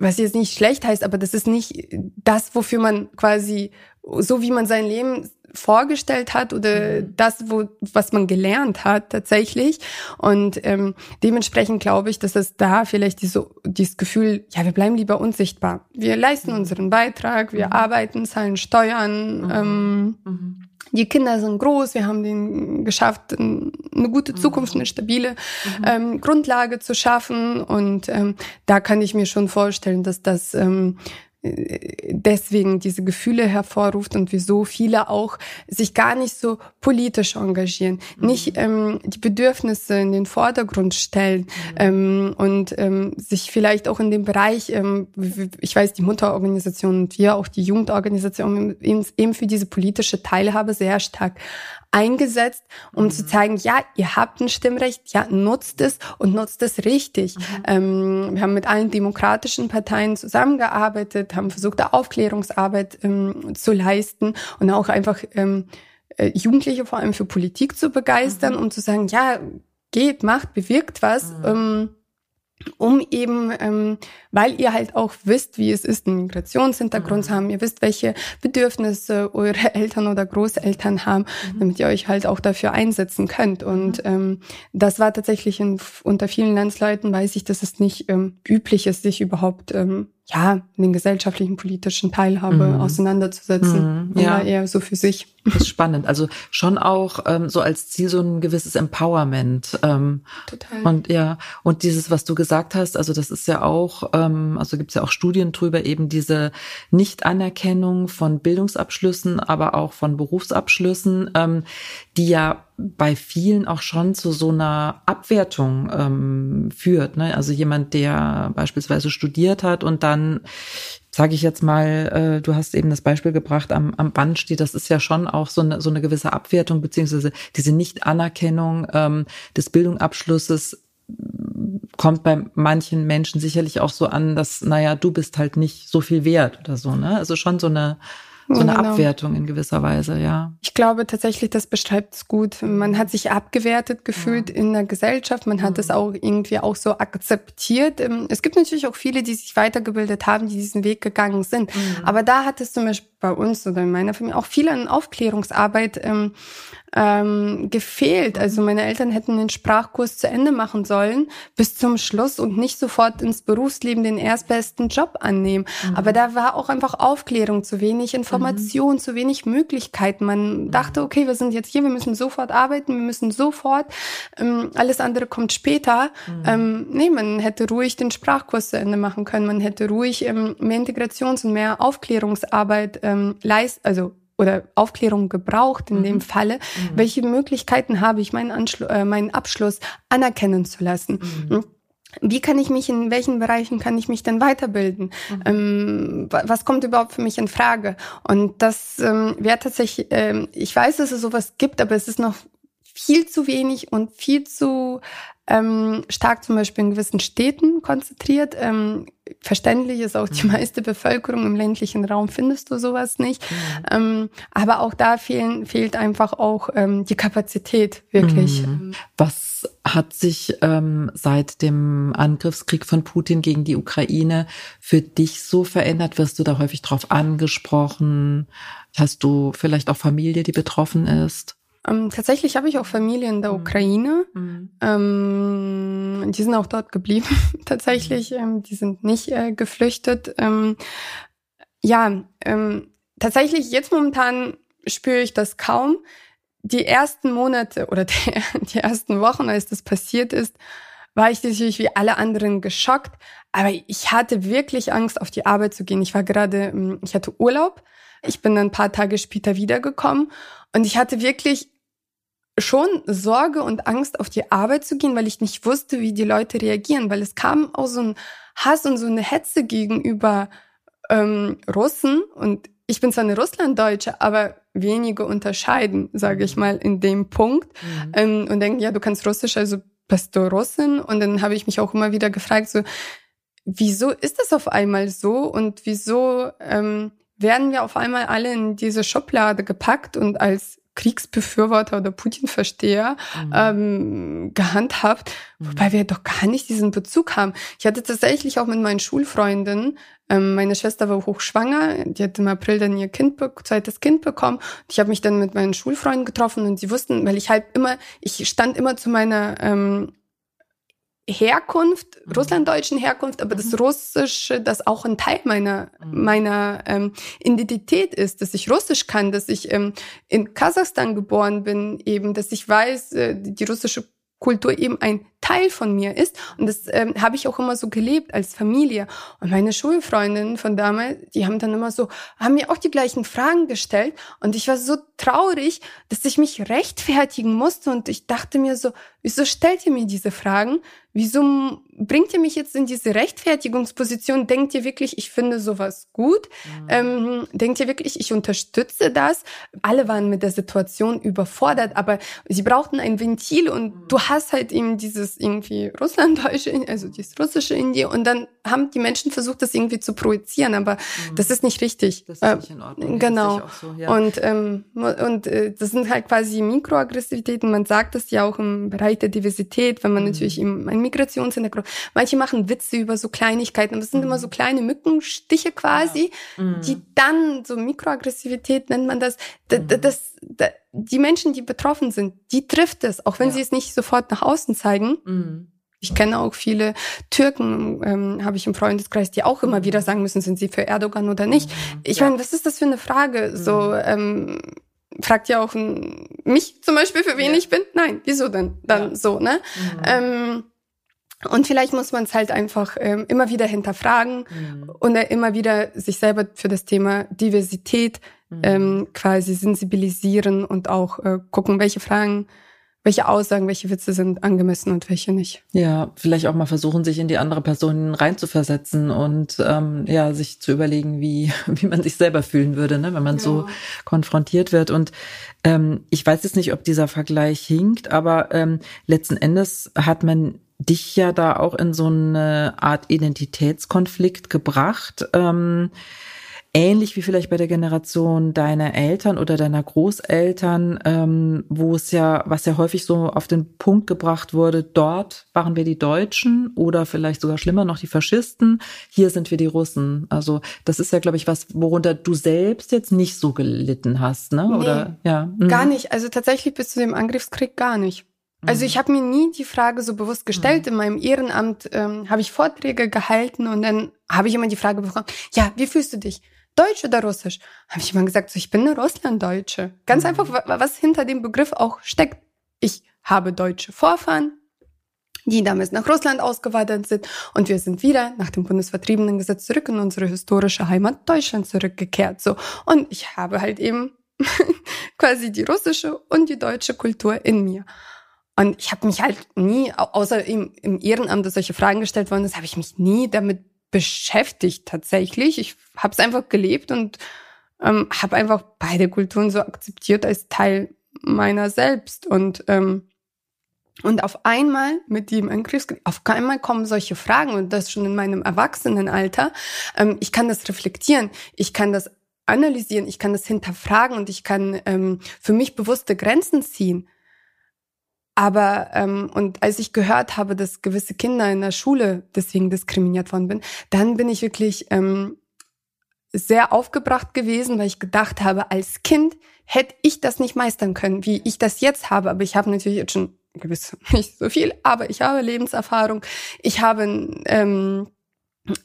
was jetzt nicht schlecht heißt, aber das ist nicht das, wofür man quasi, so wie man sein Leben vorgestellt hat oder mhm. das, wo, was man gelernt hat tatsächlich. Und ähm, dementsprechend glaube ich, dass es da vielleicht diese, dieses Gefühl, ja, wir bleiben lieber unsichtbar. Wir leisten mhm. unseren Beitrag, wir mhm. arbeiten, zahlen Steuern. Mhm. Ähm, mhm. Die Kinder sind groß, wir haben den geschafft, eine gute Zukunft, eine stabile mhm. ähm, Grundlage zu schaffen. Und ähm, da kann ich mir schon vorstellen, dass das ähm, deswegen diese Gefühle hervorruft und wieso viele auch sich gar nicht so politisch engagieren, mhm. nicht ähm, die Bedürfnisse in den Vordergrund stellen mhm. ähm, und ähm, sich vielleicht auch in dem Bereich, ähm, ich weiß, die Mutterorganisation und wir auch die Jugendorganisation eben für diese politische Teilhabe sehr stark eingesetzt, um mhm. zu zeigen, ja, ihr habt ein Stimmrecht, ja, nutzt es und nutzt es richtig. Mhm. Ähm, wir haben mit allen demokratischen Parteien zusammengearbeitet, haben versucht, da Aufklärungsarbeit ähm, zu leisten und auch einfach ähm, äh, Jugendliche vor allem für Politik zu begeistern, mhm. um zu sagen, ja, geht, macht, bewirkt was. Mhm. Ähm, um eben, ähm, weil ihr halt auch wisst, wie es ist, einen Migrationshintergrund mhm. zu haben, ihr wisst, welche Bedürfnisse eure <laughs> Eltern oder Großeltern haben, mhm. damit ihr euch halt auch dafür einsetzen könnt. Und mhm. ähm, das war tatsächlich in, unter vielen Landsleuten, weiß ich, dass es nicht ähm, üblich ist, sich überhaupt ähm, ja, den gesellschaftlichen, politischen Teilhabe mhm. auseinanderzusetzen. Mhm. Ja. eher so für sich. Das ist spannend. Also schon auch ähm, so als Ziel so ein gewisses Empowerment. Ähm, Total. Und ja, und dieses, was du gesagt hast, also das ist ja auch, ähm, also gibt es ja auch Studien drüber, eben diese Nichtanerkennung von Bildungsabschlüssen, aber auch von Berufsabschlüssen, ähm, die ja bei vielen auch schon zu so einer Abwertung ähm, führt. Ne? Also jemand, der beispielsweise studiert hat und dann sage ich jetzt mal, äh, du hast eben das Beispiel gebracht, am, am Band steht, das ist ja schon auch so eine, so eine gewisse Abwertung, beziehungsweise diese Nichtanerkennung ähm, des Bildungsabschlusses kommt bei manchen Menschen sicherlich auch so an, dass, naja, du bist halt nicht so viel wert oder so, ne? Also schon so eine so eine genau. Abwertung in gewisser Weise, ja. Ich glaube tatsächlich, das beschreibt es gut. Man hat sich abgewertet gefühlt ja. in der Gesellschaft. Man hat es mhm. auch irgendwie auch so akzeptiert. Ähm, es gibt natürlich auch viele, die sich weitergebildet haben, die diesen Weg gegangen sind. Mhm. Aber da hat es zum Beispiel bei uns oder in meiner Familie auch viel an Aufklärungsarbeit ähm, ähm, gefehlt. Also meine Eltern hätten den Sprachkurs zu Ende machen sollen bis zum Schluss und nicht sofort ins Berufsleben den erstbesten Job annehmen. Mhm. Aber da war auch einfach Aufklärung, zu wenig Information, mhm. zu wenig Möglichkeiten. Man mhm. dachte, okay, wir sind jetzt hier, wir müssen sofort arbeiten, wir müssen sofort, ähm, alles andere kommt später. Mhm. Ähm, nee, man hätte ruhig den Sprachkurs zu Ende machen können. Man hätte ruhig ähm, mehr Integrations- und mehr Aufklärungsarbeit ähm, leist, also oder Aufklärung gebraucht in mhm. dem Falle. Mhm. Welche Möglichkeiten habe ich, meinen, Anschlu äh, meinen Abschluss anerkennen zu lassen? Mhm. Hm? Wie kann ich mich, in welchen Bereichen kann ich mich denn weiterbilden? Mhm. Ähm, was kommt überhaupt für mich in Frage? Und das ähm, wäre tatsächlich, ähm, ich weiß, dass es sowas gibt, aber es ist noch viel zu wenig und viel zu ähm, stark zum Beispiel in gewissen Städten konzentriert. Ähm, verständlich ist auch die mhm. meiste Bevölkerung im ländlichen Raum findest du sowas nicht. Mhm. Ähm, aber auch da fehlen, fehlt einfach auch ähm, die Kapazität wirklich. Mhm. Was hat sich ähm, seit dem Angriffskrieg von Putin gegen die Ukraine für dich so verändert? Wirst du da häufig drauf angesprochen? Hast du vielleicht auch Familie, die betroffen ist? Ähm, tatsächlich habe ich auch Familie in der mhm. Ukraine. Mhm. Ähm, die sind auch dort geblieben, <laughs> tatsächlich. Mhm. Ähm, die sind nicht äh, geflüchtet. Ähm, ja, ähm, tatsächlich jetzt momentan spüre ich das kaum. Die ersten Monate oder <laughs> die, die ersten Wochen, als das passiert ist, war ich natürlich wie alle anderen geschockt. Aber ich hatte wirklich Angst, auf die Arbeit zu gehen. Ich war gerade, ähm, ich hatte Urlaub. Ich bin ein paar Tage später wiedergekommen und ich hatte wirklich schon Sorge und Angst, auf die Arbeit zu gehen, weil ich nicht wusste, wie die Leute reagieren, weil es kam auch so ein Hass und so eine Hetze gegenüber ähm, Russen. Und ich bin zwar eine Russlanddeutsche, aber wenige unterscheiden, sage ich mal, in dem Punkt. Mhm. ähm, und denken, ja, du kannst Russisch, also bist du Russin? Und dann habe ich mich auch immer wieder gefragt, so, wieso ist das auf einmal so? Und wieso ähm, werden wir auf einmal alle in diese Schublade gepackt und als Kriegsbefürworter oder Putin-Versteher mhm. ähm, gehandhabt, mhm. wobei wir doch gar nicht diesen Bezug haben. Ich hatte tatsächlich auch mit meinen Schulfreundinnen, ähm, meine Schwester war hochschwanger, die hat im April dann ihr Kind, zweites Kind bekommen. Und ich habe mich dann mit meinen Schulfreunden getroffen und sie wussten, weil ich halt immer, ich stand immer zu meiner ähm, Herkunft, mhm. russlanddeutschen Herkunft, aber mhm. das Russische, das auch ein Teil meiner mhm. meiner ähm, Identität ist, dass ich Russisch kann, dass ich ähm, in Kasachstan geboren bin, eben, dass ich weiß, äh, die russische Kultur eben ein Teil von mir ist. Und das ähm, habe ich auch immer so gelebt als Familie. Und meine Schulfreundinnen von damals, die haben dann immer so, haben mir auch die gleichen Fragen gestellt. Und ich war so traurig, dass ich mich rechtfertigen musste. Und ich dachte mir so, wieso stellt ihr mir diese Fragen? Wieso bringt ihr mich jetzt in diese Rechtfertigungsposition? Denkt ihr wirklich, ich finde sowas gut? Mhm. Ähm, denkt ihr wirklich, ich unterstütze das? Alle waren mit der Situation überfordert, aber sie brauchten ein Ventil und mhm. du hast halt eben dieses irgendwie Russlanddeutsche, also dieses Russische in dir und dann haben die Menschen versucht, das irgendwie zu projizieren, aber mhm. das ist nicht richtig. Das ist nicht in Ordnung. Genau. So, ja. Und, ähm, und äh, das sind halt quasi Mikroaggressivitäten. Man sagt das ja auch im Bereich Bereich der Diversität, wenn man mhm. natürlich im einen Migrationshintergrund, manche machen Witze über so Kleinigkeiten, aber es sind mhm. immer so kleine Mückenstiche quasi, ja. mhm. die dann, so Mikroaggressivität nennt man das, das, mhm. das, das, die Menschen, die betroffen sind, die trifft es, auch wenn ja. sie es nicht sofort nach außen zeigen. Mhm. Ich kenne auch viele Türken, ähm, habe ich im Freundeskreis, die auch immer wieder sagen müssen, sind sie für Erdogan oder nicht. Mhm. Ich ja. meine, was ist das für eine Frage? So, ähm, fragt ja auch mich zum Beispiel, für wen ja. ich bin. Nein, wieso denn? Dann ja. so, ne? Mhm. Ähm, und vielleicht muss man es halt einfach ähm, immer wieder hinterfragen mhm. und äh, immer wieder sich selber für das Thema Diversität mhm. ähm, quasi sensibilisieren und auch äh, gucken, welche Fragen welche Aussagen, welche Witze sind angemessen und welche nicht. Ja, vielleicht auch mal versuchen, sich in die andere Person reinzuversetzen und ähm, ja, sich zu überlegen, wie, <laughs> wie man sich selber fühlen würde, ne, wenn man ja. so konfrontiert wird. Und ähm, ich weiß jetzt nicht, ob dieser Vergleich hinkt, aber ähm, letzten Endes hat man dich ja da auch in so eine Art Identitätskonflikt gebracht. Ähm, ähnlich wie vielleicht bei der Generation deiner Eltern oder deiner Großeltern, ähm, wo es ja, was ja häufig so auf den Punkt gebracht wurde, dort waren wir die Deutschen oder vielleicht sogar schlimmer noch die Faschisten, hier sind wir die Russen. Also das ist ja, glaube ich, was, worunter du selbst jetzt nicht so gelitten hast, ne? Oder nee, ja. Mhm. Gar nicht. Also tatsächlich bis zu dem Angriffskrieg gar nicht. Also ich mhm. habe mir nie die Frage so bewusst gestellt. Mhm. In meinem Ehrenamt ähm, habe ich Vorträge gehalten und dann habe ich immer die Frage bekommen, ja, wie fühlst du dich? Deutsch oder Russisch? Habe ich immer gesagt, so, ich bin eine Russlanddeutsche. Ganz mhm. einfach, was hinter dem Begriff auch steckt. Ich habe deutsche Vorfahren, die damals nach Russland ausgewandert sind und wir sind wieder nach dem Bundesvertriebenengesetz zurück in unsere historische Heimat Deutschland zurückgekehrt. So und ich habe halt eben <laughs> quasi die russische und die deutsche Kultur in mir. Und ich habe mich halt nie, außer im, im Ehrenamt, dass solche Fragen gestellt worden ist, habe ich mich nie damit beschäftigt tatsächlich. Ich habe es einfach gelebt und ähm, habe einfach beide Kulturen so akzeptiert als Teil meiner selbst. Und ähm, und auf einmal mit dem Angriffskrieg, auf einmal kommen solche Fragen und das schon in meinem Erwachsenenalter. Ähm, ich kann das reflektieren, ich kann das analysieren, ich kann das hinterfragen und ich kann ähm, für mich bewusste Grenzen ziehen. Aber ähm, und als ich gehört habe, dass gewisse Kinder in der Schule deswegen diskriminiert worden bin, dann bin ich wirklich ähm, sehr aufgebracht gewesen, weil ich gedacht habe, als Kind hätte ich das nicht meistern können, wie ich das jetzt habe. Aber ich habe natürlich jetzt schon gewiss <laughs> nicht so viel, aber ich habe Lebenserfahrung. Ich habe ähm,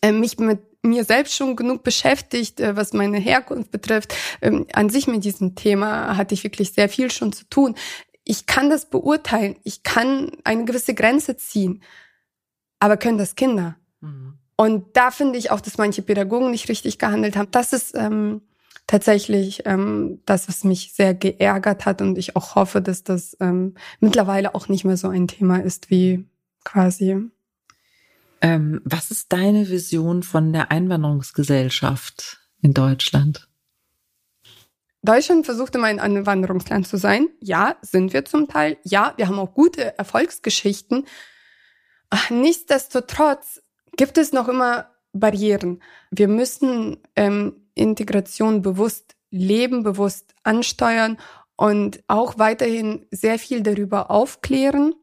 äh, mich mit mir selbst schon genug beschäftigt, äh, was meine Herkunft betrifft. Ähm, an sich mit diesem Thema hatte ich wirklich sehr viel schon zu tun ich kann das beurteilen, ich kann eine gewisse Grenze ziehen, aber können das Kinder? Mhm. Und da finde ich auch, dass manche Pädagogen nicht richtig gehandelt haben. Das ist ähm, tatsächlich ähm, das, was mich sehr geärgert hat und ich auch hoffe, dass das ähm, mittlerweile auch nicht mehr so ein Thema ist wie quasi. Ähm, was ist deine Vision von der Einwanderungsgesellschaft in Deutschland? Deutschland versucht immer ein Anwanderungsland zu sein. Ja, sind wir zum Teil. Ja, wir haben auch gute Erfolgsgeschichten. Nichtsdestotrotz gibt es noch immer Barrieren. Wir müssen ähm, Integration bewusst leben, bewusst ansteuern und auch weiterhin sehr viel darüber aufklären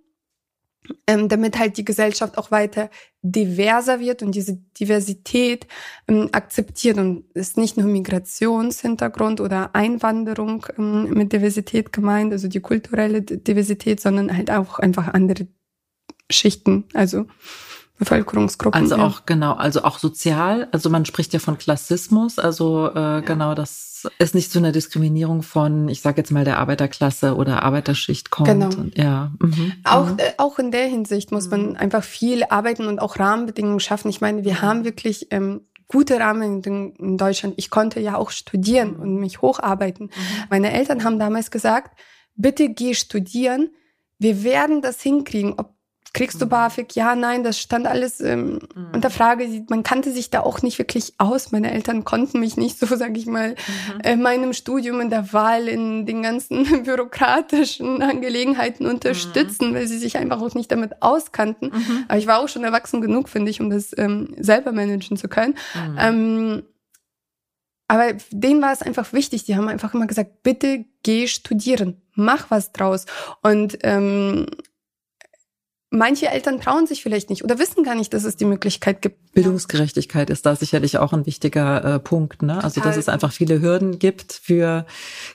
ähm, damit halt die Gesellschaft auch weiter diverser wird und diese Diversität ähm, akzeptiert. Und ist nicht nur Migrationshintergrund oder Einwanderung ähm, mit Diversität gemeint, also die kulturelle Diversität, sondern halt auch einfach andere Schichten, also Bevölkerungsgruppen. Also auch ja. genau, also auch sozial, also man spricht ja von Klassismus, also äh, ja. genau, das ist nicht zu einer Diskriminierung von, ich sage jetzt mal der Arbeiterklasse oder Arbeiterschicht kommt. Genau. Und, ja. Mhm. Auch mhm. äh, auch in der Hinsicht muss man mhm. einfach viel arbeiten und auch Rahmenbedingungen schaffen. Ich meine, wir haben wirklich ähm, gute Rahmenbedingungen in Deutschland. Ich konnte ja auch studieren und mich hocharbeiten. Mhm. Meine Eltern haben damals gesagt, bitte geh studieren. Wir werden das hinkriegen, ob kriegst du. BAföG? Ja, nein, das stand alles ähm, mhm. unter Frage. Man kannte sich da auch nicht wirklich aus. Meine Eltern konnten mich nicht so, sag ich mal, mhm. in meinem Studium, in der Wahl, in den ganzen <laughs> bürokratischen Angelegenheiten unterstützen, mhm. weil sie sich einfach auch nicht damit auskannten. Mhm. Aber ich war auch schon erwachsen genug, finde ich, um das ähm, selber managen zu können. Mhm. Ähm, aber denen war es einfach wichtig. Die haben einfach immer gesagt, bitte geh studieren, mach was draus. Und ähm, manche Eltern trauen sich vielleicht nicht oder wissen gar nicht, dass es die Möglichkeit gibt. Bildungsgerechtigkeit ist da sicherlich auch ein wichtiger äh, Punkt. Ne? Also dass es einfach viele Hürden gibt für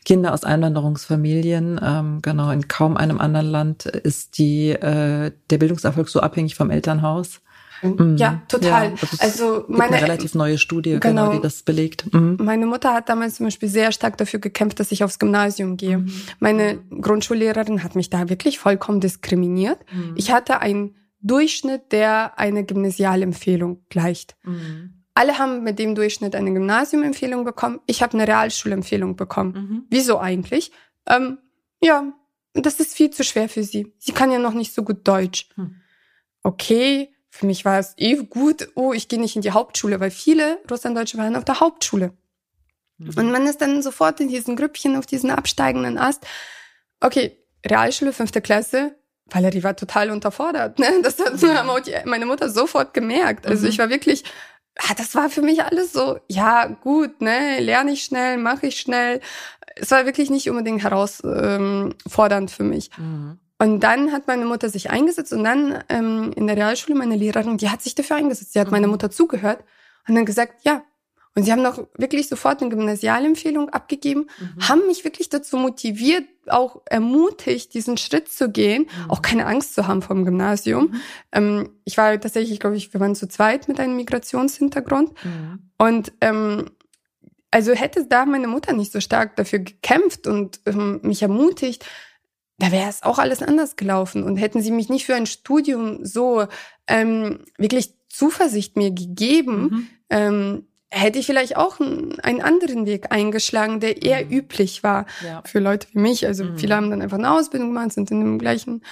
Kinder aus Einwanderungsfamilien. Ähm, genau, in kaum einem anderen Land ist die äh, der Bildungserfolg so abhängig vom Elternhaus. Mhm. Ja, total. Ja, also meine eine relativ neue Studie, genau, genau die das belegt. Mhm. Meine Mutter hat damals zum Beispiel sehr stark dafür gekämpft, dass ich aufs Gymnasium gehe. Mhm. Meine Grundschullehrerin hat mich da wirklich vollkommen diskriminiert. Mhm. Ich hatte einen Durchschnitt, der eine Gymnasialempfehlung gleicht. Mhm. Alle haben mit dem Durchschnitt eine Gymnasiumempfehlung bekommen. Ich habe eine Realschulempfehlung bekommen. Mhm. Wieso eigentlich? Ähm, ja, das ist viel zu schwer für sie. Sie kann ja noch nicht so gut Deutsch. Hm. Okay, für mich war es eh gut, oh, ich gehe nicht in die Hauptschule, weil viele Russlanddeutsche waren auf der Hauptschule. Mhm. Und man ist dann sofort in diesen Grüppchen auf diesen absteigenden Ast. Okay, Realschule, fünfte Klasse, Valerie war total unterfordert. Ne? Das hat mhm. meine Mutter sofort gemerkt. Also mhm. ich war wirklich, ah, das war für mich alles so, ja gut, ne, lerne ich schnell, mache ich schnell. Es war wirklich nicht unbedingt herausfordernd ähm, für mich. Mhm. Und dann hat meine Mutter sich eingesetzt und dann ähm, in der Realschule meine Lehrerin, die hat sich dafür eingesetzt. Sie hat mhm. meiner Mutter zugehört und dann gesagt, ja. Und sie haben noch wirklich sofort eine Gymnasialempfehlung abgegeben, mhm. haben mich wirklich dazu motiviert, auch ermutigt, diesen Schritt zu gehen, mhm. auch keine Angst zu haben vom Gymnasium. Mhm. Ähm, ich war tatsächlich, glaube ich, wir waren zu zweit mit einem Migrationshintergrund. Mhm. Und ähm, also hätte da meine Mutter nicht so stark dafür gekämpft und ähm, mich ermutigt, da wäre es auch alles anders gelaufen. Und hätten sie mich nicht für ein Studium so ähm, wirklich Zuversicht mir gegeben, mhm. ähm, hätte ich vielleicht auch einen anderen Weg eingeschlagen, der eher mhm. üblich war ja. für Leute wie mich. Also mhm. viele haben dann einfach eine Ausbildung gemacht, sind in dem gleichen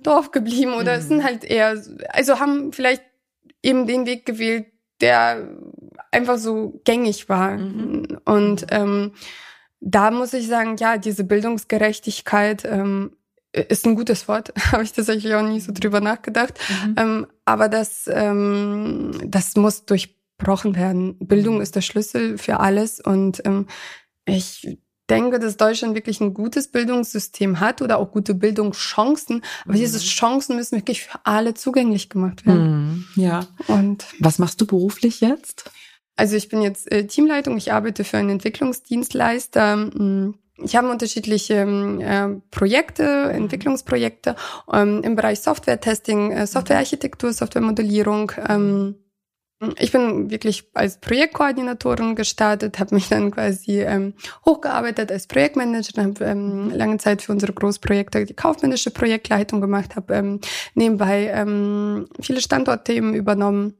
Dorf geblieben oder mhm. sind halt eher, also haben vielleicht eben den Weg gewählt, der einfach so gängig war. Mhm. Und ähm, da muss ich sagen, ja, diese Bildungsgerechtigkeit ähm, ist ein gutes Wort, <laughs> habe ich tatsächlich auch nie so drüber nachgedacht. Mhm. Ähm, aber das, ähm, das muss durchbrochen werden. Bildung mhm. ist der Schlüssel für alles und ähm, ich denke, dass Deutschland wirklich ein gutes Bildungssystem hat oder auch gute Bildungschancen. Aber mhm. diese Chancen müssen wirklich für alle zugänglich gemacht werden. Mhm. Ja. Und was machst du beruflich jetzt? Also ich bin jetzt äh, Teamleitung, ich arbeite für einen Entwicklungsdienstleister. Mm, ich habe unterschiedliche ähm, äh, Projekte, Entwicklungsprojekte ähm, im Bereich Software-Testing, äh, Softwarearchitektur, Softwaremodellierung. Ähm, ich bin wirklich als Projektkoordinatorin gestartet, habe mich dann quasi ähm, hochgearbeitet als Projektmanagerin, habe ähm, lange Zeit für unsere Großprojekte die kaufmännische Projektleitung gemacht, habe ähm, nebenbei ähm, viele Standortthemen übernommen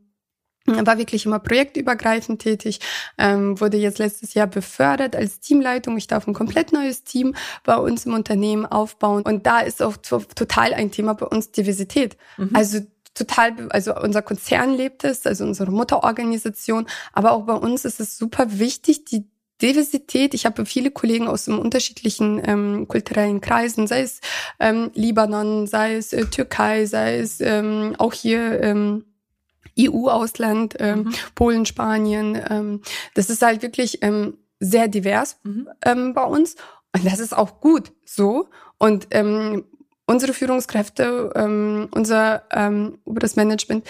war wirklich immer projektübergreifend tätig, ähm, wurde jetzt letztes Jahr befördert als Teamleitung. Ich darf ein komplett neues Team bei uns im Unternehmen aufbauen. Und da ist auch total ein Thema bei uns Diversität. Mhm. Also total, also unser Konzern lebt es, also unsere Mutterorganisation, aber auch bei uns ist es super wichtig, die Diversität. Ich habe viele Kollegen aus unterschiedlichen ähm, kulturellen Kreisen, sei es ähm, Libanon, sei es äh, Türkei, sei es ähm, auch hier ähm, EU-Ausland, ähm, mhm. Polen, Spanien. Ähm, das ist halt wirklich ähm, sehr divers mhm. ähm, bei uns. Und das ist auch gut so. Und ähm, unsere Führungskräfte, ähm, unser ähm, oberes Management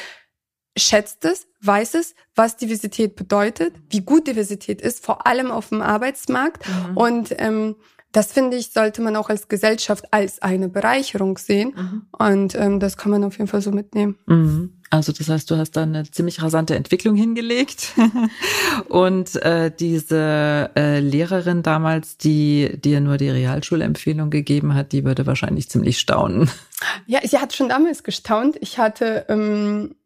schätzt es, weiß es, was Diversität bedeutet, wie gut Diversität ist, vor allem auf dem Arbeitsmarkt. Mhm. Und ähm, das finde ich, sollte man auch als Gesellschaft als eine Bereicherung sehen. Mhm. Und ähm, das kann man auf jeden Fall so mitnehmen. Mhm. Also das heißt, du hast da eine ziemlich rasante Entwicklung hingelegt. <laughs> Und äh, diese äh, Lehrerin damals, die dir nur die Realschulempfehlung gegeben hat, die würde wahrscheinlich ziemlich staunen. Ja, sie hat schon damals gestaunt. Ich hatte ähm,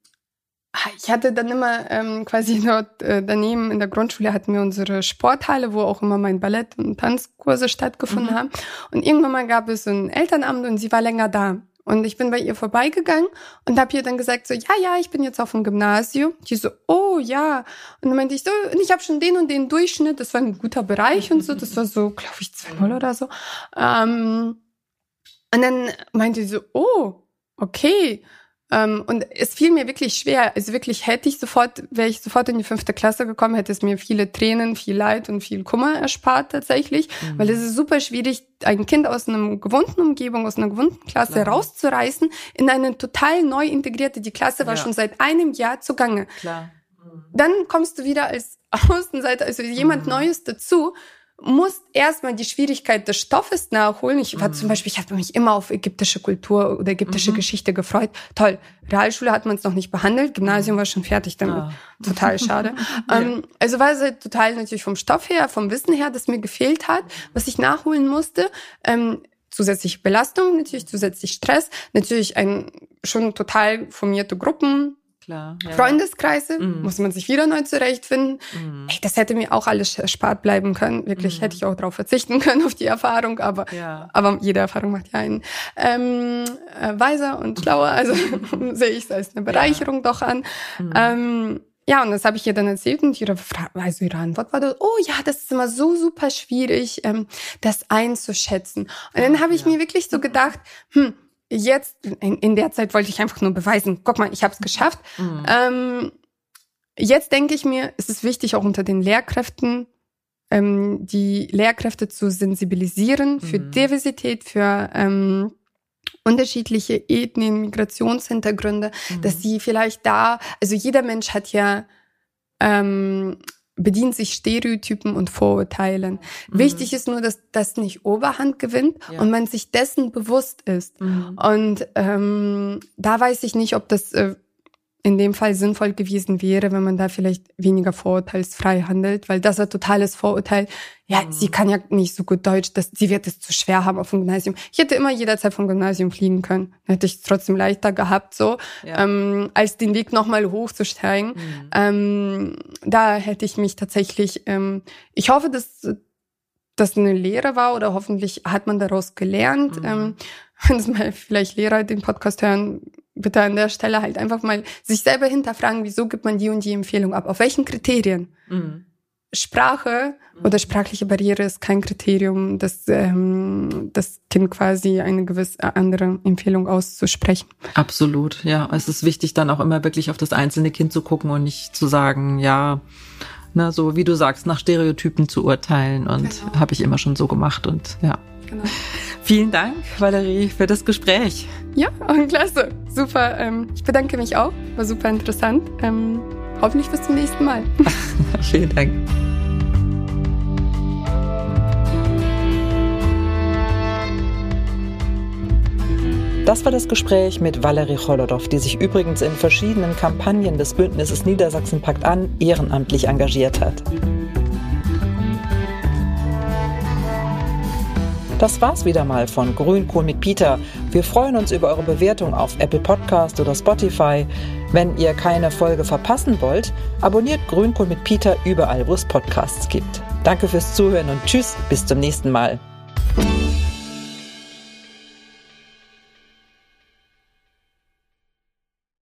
ich hatte dann immer ähm, quasi dort äh, daneben in der Grundschule hatten wir unsere Sporthalle, wo auch immer mein Ballett- und Tanzkurse stattgefunden mhm. haben. Und irgendwann mal gab es so ein Elternamt und sie war länger da. Und ich bin bei ihr vorbeigegangen und habe ihr dann gesagt so, ja, ja, ich bin jetzt auf dem Gymnasium. Die so, oh ja. Und dann meinte ich so, und ich habe schon den und den Durchschnitt, das war ein guter Bereich und so, das war so, glaube ich, 2-0 oder so. Ähm, und dann meinte sie so, oh, okay. Ähm, und es fiel mir wirklich schwer. Also wirklich hätte ich sofort, wäre ich sofort in die fünfte Klasse gekommen, hätte es mir viele Tränen, viel Leid und viel Kummer erspart tatsächlich. Mhm. Weil es ist super schwierig, ein Kind aus einer gewohnten Umgebung, aus einer gewohnten Klasse Klar. rauszureißen in eine total neu integrierte. Die Klasse war ja. schon seit einem Jahr zugange. Klar. Mhm. Dann kommst du wieder als <laughs> Außenseiter, also jemand mhm. Neues dazu musst erstmal die Schwierigkeit des Stoffes nachholen. Ich war mhm. zum Beispiel, ich habe mich immer auf ägyptische Kultur oder ägyptische mhm. Geschichte gefreut. Toll. Realschule hat man es noch nicht behandelt, Gymnasium war schon fertig damit. Ah. Total schade. <laughs> ja. ähm, also war es total natürlich vom Stoff her, vom Wissen her, das mir gefehlt hat, was ich nachholen musste. Ähm, zusätzliche Belastung, natürlich zusätzlich Stress, natürlich ein schon total formierte Gruppen, Klar, ja. Freundeskreise, mhm. muss man sich wieder neu zurechtfinden. Mhm. Ey, das hätte mir auch alles erspart bleiben können. Wirklich mhm. hätte ich auch darauf verzichten <laughs> können, auf die Erfahrung, aber, ja. aber jede Erfahrung macht ja einen ähm, äh, weiser und schlauer. Also <laughs> <laughs> sehe ich es als eine Bereicherung ja. doch an. Mhm. Ähm, ja, und das habe ich ihr dann erzählt und ihre, also ihre Antwort war oh ja, das ist immer so super schwierig, ähm, das einzuschätzen. Und dann habe ich mir wirklich so gedacht, hm, jetzt, in, in, der Zeit wollte ich einfach nur beweisen, guck mal, ich habe es geschafft. Mhm. Ähm, jetzt denke ich mir, es ist wichtig, auch unter den Lehrkräften ähm, die Lehrkräfte zu sensibilisieren für mhm. Diversität, für ähm, unterschiedliche Ethnien, Migrationshintergründe, mhm. dass sie vielleicht da, also jeder Mensch hat ja ähm, bedient sich Stereotypen und Vorurteilen. Mhm. Wichtig ist nur, dass das nicht Oberhand gewinnt ja. und man sich dessen bewusst ist. Mhm. Und ähm, da weiß ich nicht, ob das äh, in dem Fall sinnvoll gewesen wäre, wenn man da vielleicht weniger vorurteilsfrei handelt, weil das ist ein totales Vorurteil. Ja, mhm. sie kann ja nicht so gut Deutsch, dass sie wird es zu schwer haben auf dem Gymnasium. Ich hätte immer jederzeit vom Gymnasium fliegen können. Dann hätte ich es trotzdem leichter gehabt, so, ja. ähm, als den Weg nochmal hochzusteigen. Mhm. Ähm, da hätte ich mich tatsächlich, ähm, ich hoffe, dass das eine Lehre war oder hoffentlich hat man daraus gelernt. Mhm. Ähm, <laughs> wenn es mal vielleicht Lehrer den Podcast hören, bitte an der Stelle halt einfach mal sich selber hinterfragen, wieso gibt man die und die Empfehlung ab? Auf welchen Kriterien? Mhm. Sprache mhm. oder sprachliche Barriere ist kein Kriterium, dass ähm, das Kind quasi eine gewisse andere Empfehlung auszusprechen. Absolut, ja. Es ist wichtig, dann auch immer wirklich auf das einzelne Kind zu gucken und nicht zu sagen, ja, ne, so wie du sagst, nach Stereotypen zu urteilen. Und genau. habe ich immer schon so gemacht und ja. Genau. <laughs> Vielen Dank, Valerie, für das Gespräch. Ja, klasse. Super. Ähm, ich bedanke mich auch. War super interessant. Ähm, hoffentlich bis zum nächsten Mal. <laughs> Vielen Dank. Das war das Gespräch mit Valerie Cholodow, die sich übrigens in verschiedenen Kampagnen des Bündnisses Niedersachsen packt an ehrenamtlich engagiert hat. Das war's wieder mal von Grünkohl mit Peter. Wir freuen uns über eure Bewertung auf Apple Podcast oder Spotify. Wenn ihr keine Folge verpassen wollt, abonniert Grünkohl mit Peter überall, wo es Podcasts gibt. Danke fürs Zuhören und tschüss, bis zum nächsten Mal.